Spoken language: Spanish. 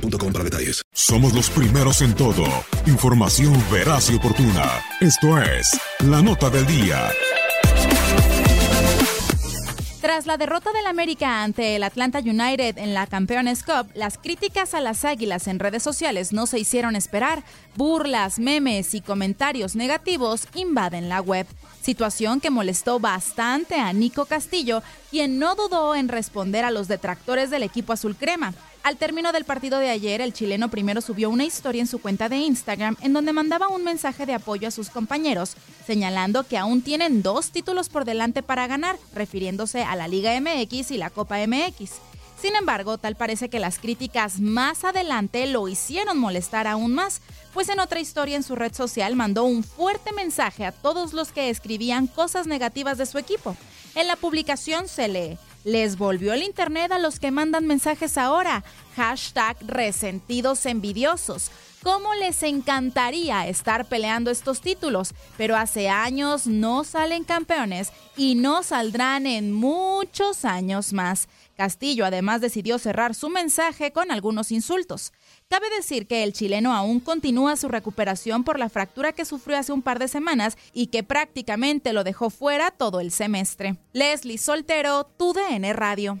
boostmobile.com para detalles. Somos los primeros en todo. Información veraz y oportuna. Esto es La Nota del Día. Tras la derrota del América ante el Atlanta United en la Campeones Cup, las críticas a las Águilas en redes sociales no se hicieron esperar. Burlas, memes y comentarios negativos invaden la web, situación que molestó bastante a Nico Castillo, quien no dudó en responder a los detractores del equipo azul crema. Al término del partido de ayer, el chileno primero subió una historia en su cuenta de Instagram en donde mandaba un mensaje de apoyo a sus compañeros, señalando que aún tienen dos títulos por delante para ganar, refiriéndose a la Liga MX y la Copa MX. Sin embargo, tal parece que las críticas más adelante lo hicieron molestar aún más, pues en otra historia en su red social mandó un fuerte mensaje a todos los que escribían cosas negativas de su equipo. En la publicación se lee, les volvió el Internet a los que mandan mensajes ahora. Hashtag resentidos envidiosos. ¿Cómo les encantaría estar peleando estos títulos? Pero hace años no salen campeones y no saldrán en muchos años más. Castillo además decidió cerrar su mensaje con algunos insultos. Cabe decir que el chileno aún continúa su recuperación por la fractura que sufrió hace un par de semanas y que prácticamente lo dejó fuera todo el semestre. Leslie Soltero, tu DN Radio.